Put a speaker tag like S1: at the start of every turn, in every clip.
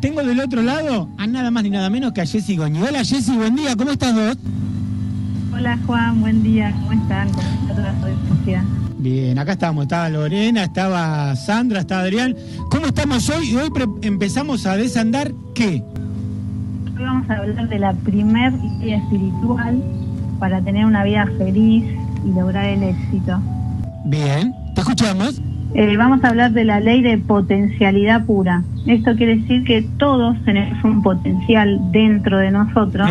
S1: tengo del otro lado a nada más ni nada menos que a Jessy Goñi. Hola Jessy, buen día, ¿cómo estás vos?
S2: Hola Juan, buen día, ¿cómo están? ¿Cómo está toda la
S1: Bien, acá estamos, estaba Lorena, estaba Sandra, estaba Adrián. ¿Cómo estamos hoy? Y hoy empezamos a desandar qué?
S2: Hoy vamos a hablar de la primer idea espiritual para tener una vida feliz y lograr el éxito.
S1: Bien, ¿te escuchamos?
S2: Eh, vamos a hablar de la ley de potencialidad pura. Esto quiere decir que todos tenemos un potencial dentro de nosotros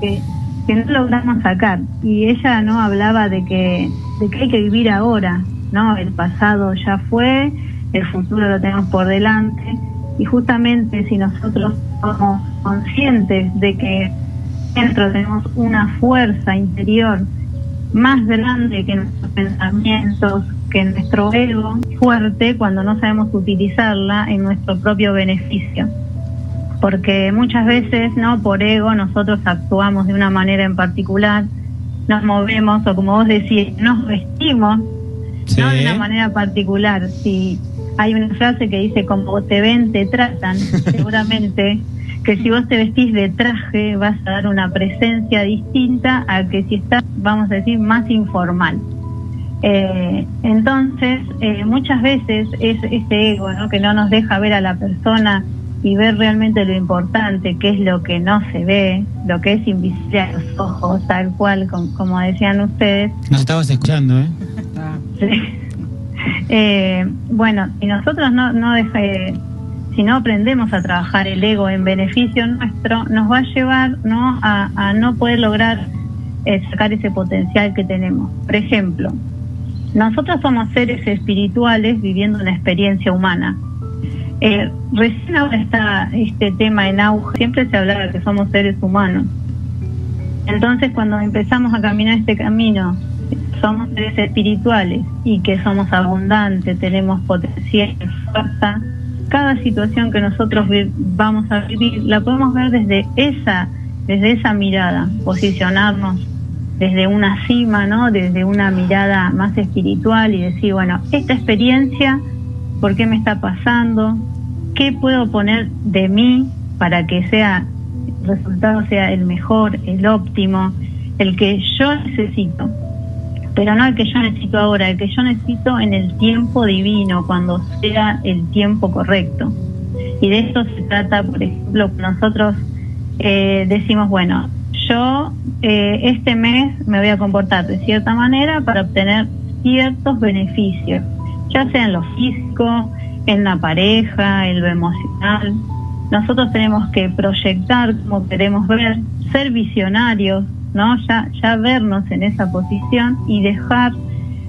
S2: que, no logramos sacar. Y ella no hablaba de que, de que hay que vivir ahora, ¿no? El pasado ya fue, el futuro lo tenemos por delante. Y justamente si nosotros somos conscientes de que dentro tenemos una fuerza interior más grande que nuestros pensamientos, que nuestro ego fuerte cuando no sabemos utilizarla en nuestro propio beneficio. Porque muchas veces, ¿no? Por ego nosotros actuamos de una manera en particular, nos movemos o como vos decís, nos vestimos de una manera particular. Si hay una frase que dice como te ven, te tratan, seguramente que si vos te vestís de traje vas a dar una presencia distinta a que si estás, vamos a decir, más informal. Eh, entonces, eh, muchas veces es ese ego ¿no? que no nos deja ver a la persona y ver realmente lo importante, que es lo que no se ve, lo que es invisible a los ojos, tal cual, como decían ustedes.
S1: Nos estabas escuchando, ¿eh?
S2: eh bueno, si nosotros no, no si no aprendemos a trabajar el ego en beneficio nuestro, nos va a llevar ¿no? A, a no poder lograr sacar ese potencial que tenemos. Por ejemplo, nosotros somos seres espirituales viviendo una experiencia humana. Eh, recién ahora está este tema en auge, siempre se hablaba que somos seres humanos. Entonces cuando empezamos a caminar este camino, somos seres espirituales y que somos abundantes, tenemos potencial, fuerza, cada situación que nosotros vamos a vivir la podemos ver desde esa, desde esa mirada, posicionarnos desde una cima, ¿no? Desde una mirada más espiritual y decir, bueno, esta experiencia, ¿por qué me está pasando? ¿Qué puedo poner de mí para que sea el resultado sea el mejor, el óptimo, el que yo necesito? Pero no el que yo necesito ahora, el que yo necesito en el tiempo divino, cuando sea el tiempo correcto. Y de esto se trata, por ejemplo, nosotros eh, decimos, bueno, yo eh, este mes me voy a comportar de cierta manera para obtener ciertos beneficios, ya sea en lo físico, en la pareja, en lo emocional. Nosotros tenemos que proyectar como queremos ver, ser visionarios, ¿no? Ya, ya vernos en esa posición y dejar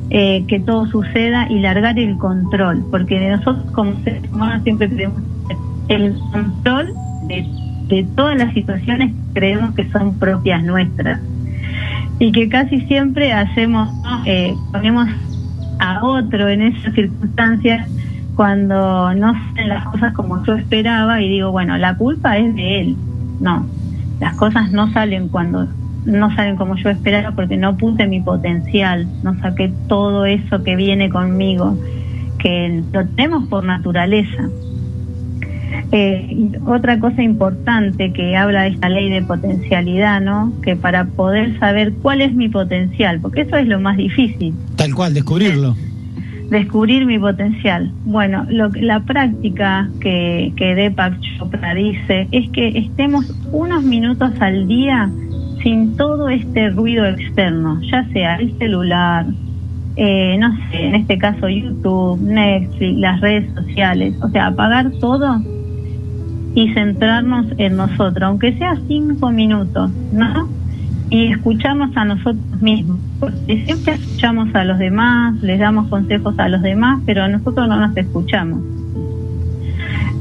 S2: eh, que todo suceda y largar el control, porque nosotros como seres humanos siempre queremos el control de de todas las situaciones creemos que son propias nuestras y que casi siempre hacemos, eh, ponemos a otro en esas circunstancias cuando no salen las cosas como yo esperaba y digo, bueno, la culpa es de él. No, las cosas no salen cuando no salen como yo esperaba porque no puse mi potencial, no saqué todo eso que viene conmigo, que lo tenemos por naturaleza. Eh, otra cosa importante que habla de esta ley de potencialidad, ¿no? Que para poder saber cuál es mi potencial, porque eso es lo más difícil.
S1: Tal cual, descubrirlo.
S2: Descubrir mi potencial. Bueno, lo, la práctica que, que Deepak Chopra dice es que estemos unos minutos al día sin todo este ruido externo, ya sea el celular, eh, no sé, en este caso YouTube, Netflix, las redes sociales, o sea, apagar todo y centrarnos en nosotros, aunque sea cinco minutos, ¿no? Y escuchamos a nosotros mismos, porque siempre escuchamos a los demás, les damos consejos a los demás, pero nosotros no nos escuchamos.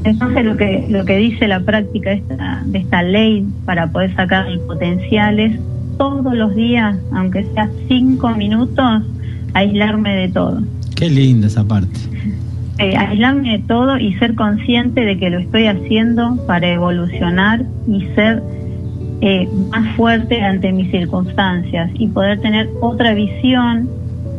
S2: Entonces lo que lo que dice la práctica esta, de esta ley para poder sacar el potencial es todos los días, aunque sea cinco minutos, aislarme de todo.
S1: Qué linda esa parte
S2: eh, aislarme de todo y ser consciente de que lo estoy haciendo para evolucionar y ser eh, más fuerte ante mis circunstancias y poder tener otra visión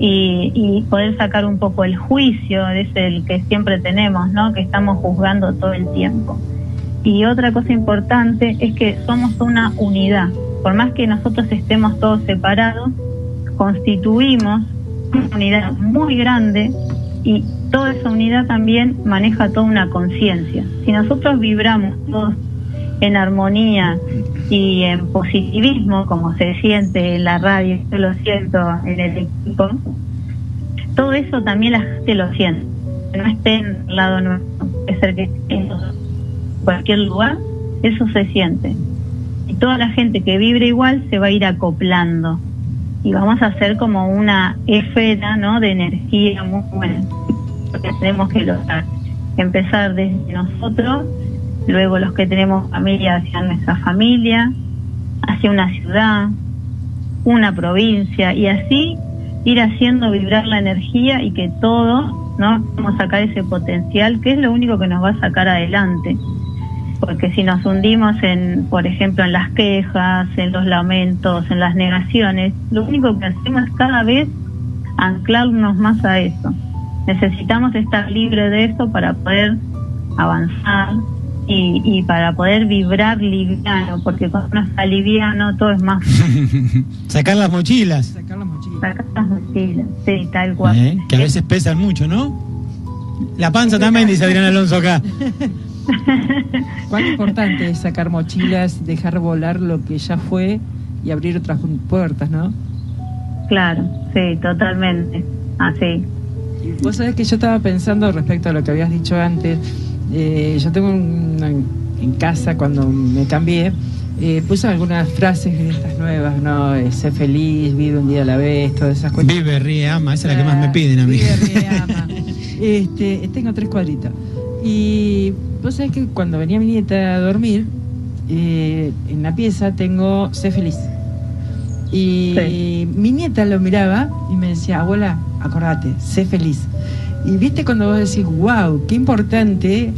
S2: y, poder sacar un poco el juicio ese el que siempre tenemos, ¿no? Que estamos juzgando todo el tiempo. Y otra cosa importante es que somos una unidad. Por más que nosotros estemos todos separados, constituimos una unidad muy grande y toda esa unidad también maneja toda una conciencia. Si nosotros vibramos todos en armonía y en positivismo, como se siente en la radio, yo lo siento en el equipo, todo eso también la gente lo siente. No esté en el lado nuestro, es ser que en cualquier lugar, eso se siente. Y toda la gente que vibre igual se va a ir acoplando. Y vamos a hacer como una esfera ¿no? de energía muy buena. Porque tenemos que lograr empezar desde nosotros luego los que tenemos familia hacia nuestra familia, hacia una ciudad, una provincia y así ir haciendo vibrar la energía y que todos no vamos a sacar ese potencial que es lo único que nos va a sacar adelante. Porque si nos hundimos en por ejemplo en las quejas en los lamentos en las negaciones lo único que hacemos es cada vez anclarnos más a eso necesitamos estar libres de eso para poder avanzar y, para poder vibrar liviano, porque cuando uno está liviano todo es más.
S1: Sacar las mochilas.
S2: Sacar las mochilas. Sacar las mochilas, sí, tal cual.
S1: Eh, que a veces pesan mucho, ¿no? La panza también, dice Adrián Alonso acá.
S3: Cuán importante es sacar mochilas, dejar volar lo que ya fue y abrir otras puertas, ¿no?
S2: Claro, sí, totalmente. Así.
S3: Vos sabés que yo estaba pensando respecto a lo que habías dicho antes, eh, yo tengo en casa cuando me cambié, eh, puse algunas frases de estas nuevas, ¿no? Eh, sé feliz, vive un día a la vez, todas esas cosas.
S1: Vive, ríe, ama, esa es la que más me piden a mí.
S3: Vive, ríe, ama. este, tengo tres cuadritos. Y vos sabés que cuando venía mi nieta a dormir, eh, en la pieza tengo sé feliz. Y mi nieta lo miraba y me decía, abuela, acordate, sé feliz. Y viste cuando vos decís, wow, qué importante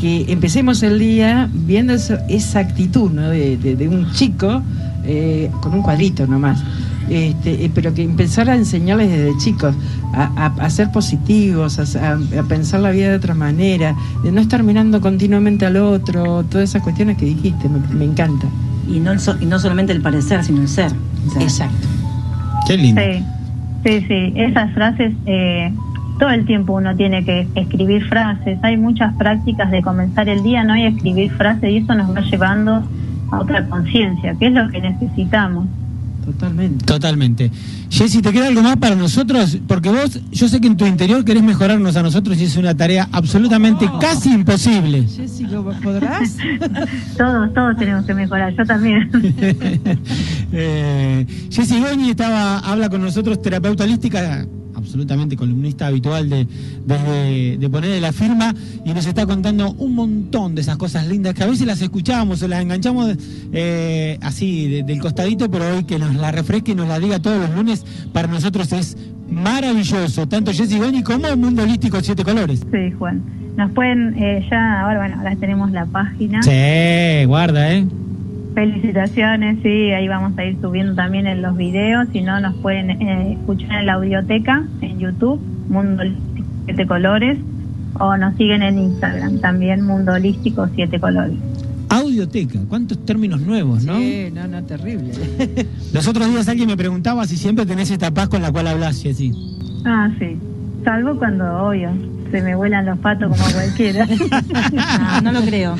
S3: que empecemos el día viendo esa actitud ¿no? de, un chico eh, con un cuadrito nomás. Este, eh, pero que empezar a enseñarles desde chicos a, ser positivos, a, pensar la vida de otra manera, de no estar mirando continuamente al otro, todas esas cuestiones que dijiste, me, encanta.
S4: Y no, y no solamente el parecer, sino el ser.
S3: Exacto.
S1: Qué lindo.
S2: Sí, sí, sí. esas frases eh, todo el tiempo uno tiene que escribir frases. Hay muchas prácticas de comenzar el día, ¿no? Y escribir frases y eso nos va llevando a otra conciencia, que es lo que necesitamos.
S3: Totalmente.
S1: Totalmente. Jessy, ¿te queda algo más para nosotros? Porque vos, yo sé que en tu interior querés mejorarnos a nosotros y es una tarea absolutamente oh. casi imposible.
S3: Jessy, ¿lo podrás?
S2: todos, todos tenemos que mejorar, yo también.
S1: eh, Jessy Goñi estaba, habla con nosotros, terapeuta holística absolutamente columnista habitual de, de, poner la firma y nos está contando un montón de esas cosas lindas que a veces las escuchamos o las enganchamos eh, así del costadito, pero hoy que nos la refresque y nos la diga todos los lunes, para nosotros es maravilloso, tanto Jessy Goni como el Mundo Holístico Siete Colores.
S2: Sí, Juan. Nos pueden, eh, ya, ahora bueno, ahora tenemos la página.
S1: Sí, guarda, ¿eh?
S2: Felicitaciones, sí, ahí vamos a ir subiendo también en los videos, si no nos pueden eh, escuchar en la audioteca, en YouTube, Mundo Holístico Siete Colores, o nos siguen en Instagram también, Mundo Holístico Siete Colores.
S1: Audioteca, cuántos términos nuevos, ¿no?
S3: Sí, no, no, terrible.
S1: Los otros días alguien me preguntaba si siempre tenés esta paz con la cual hablas, y así.
S2: Ah, sí, salvo cuando, obvio, se me vuelan los patos como cualquiera.
S4: no, no lo creo.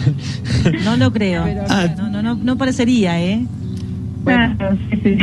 S4: No lo creo. Ah. No, no, no, no parecería, ¿eh?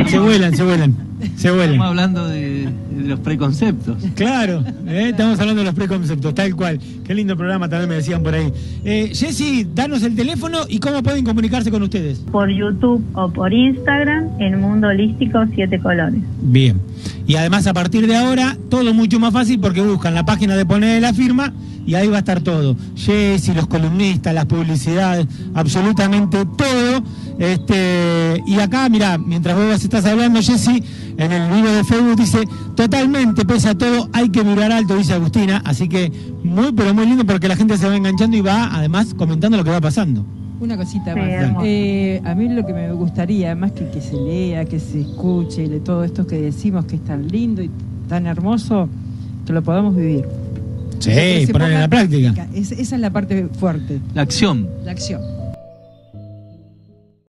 S1: Se vuelan, se vuelan. Se vuelan.
S5: Estamos hablando de, los preconceptos.
S1: Claro, ¿eh? estamos hablando de los preconceptos, tal cual. Qué lindo programa también me decían por ahí. Eh, Jessy, danos el teléfono y cómo pueden comunicarse con ustedes.
S2: Por YouTube o por Instagram en Mundo Holístico Siete Colores.
S1: Bien. Y además a partir de ahora todo mucho más fácil porque buscan la página de poner la firma y ahí va a estar todo. Jessy, los columnistas, las publicidades, absolutamente todo. Este, y acá, mira, mientras vos estás hablando, Jessy, en el video de Facebook dice, totalmente, pese a todo, hay que mirar alto, dice Agustina. Así que muy, pero muy lindo porque la gente se va enganchando y va además comentando lo que va pasando.
S3: Una cosita más. Eh, a mí lo que me gustaría, más que que se lea, que se escuche, de todo esto que decimos que es tan lindo y tan hermoso, que lo podamos vivir.
S1: Sí, poner en la práctica.
S3: Es- esa es la parte fuerte,
S5: La acción.
S3: la acción.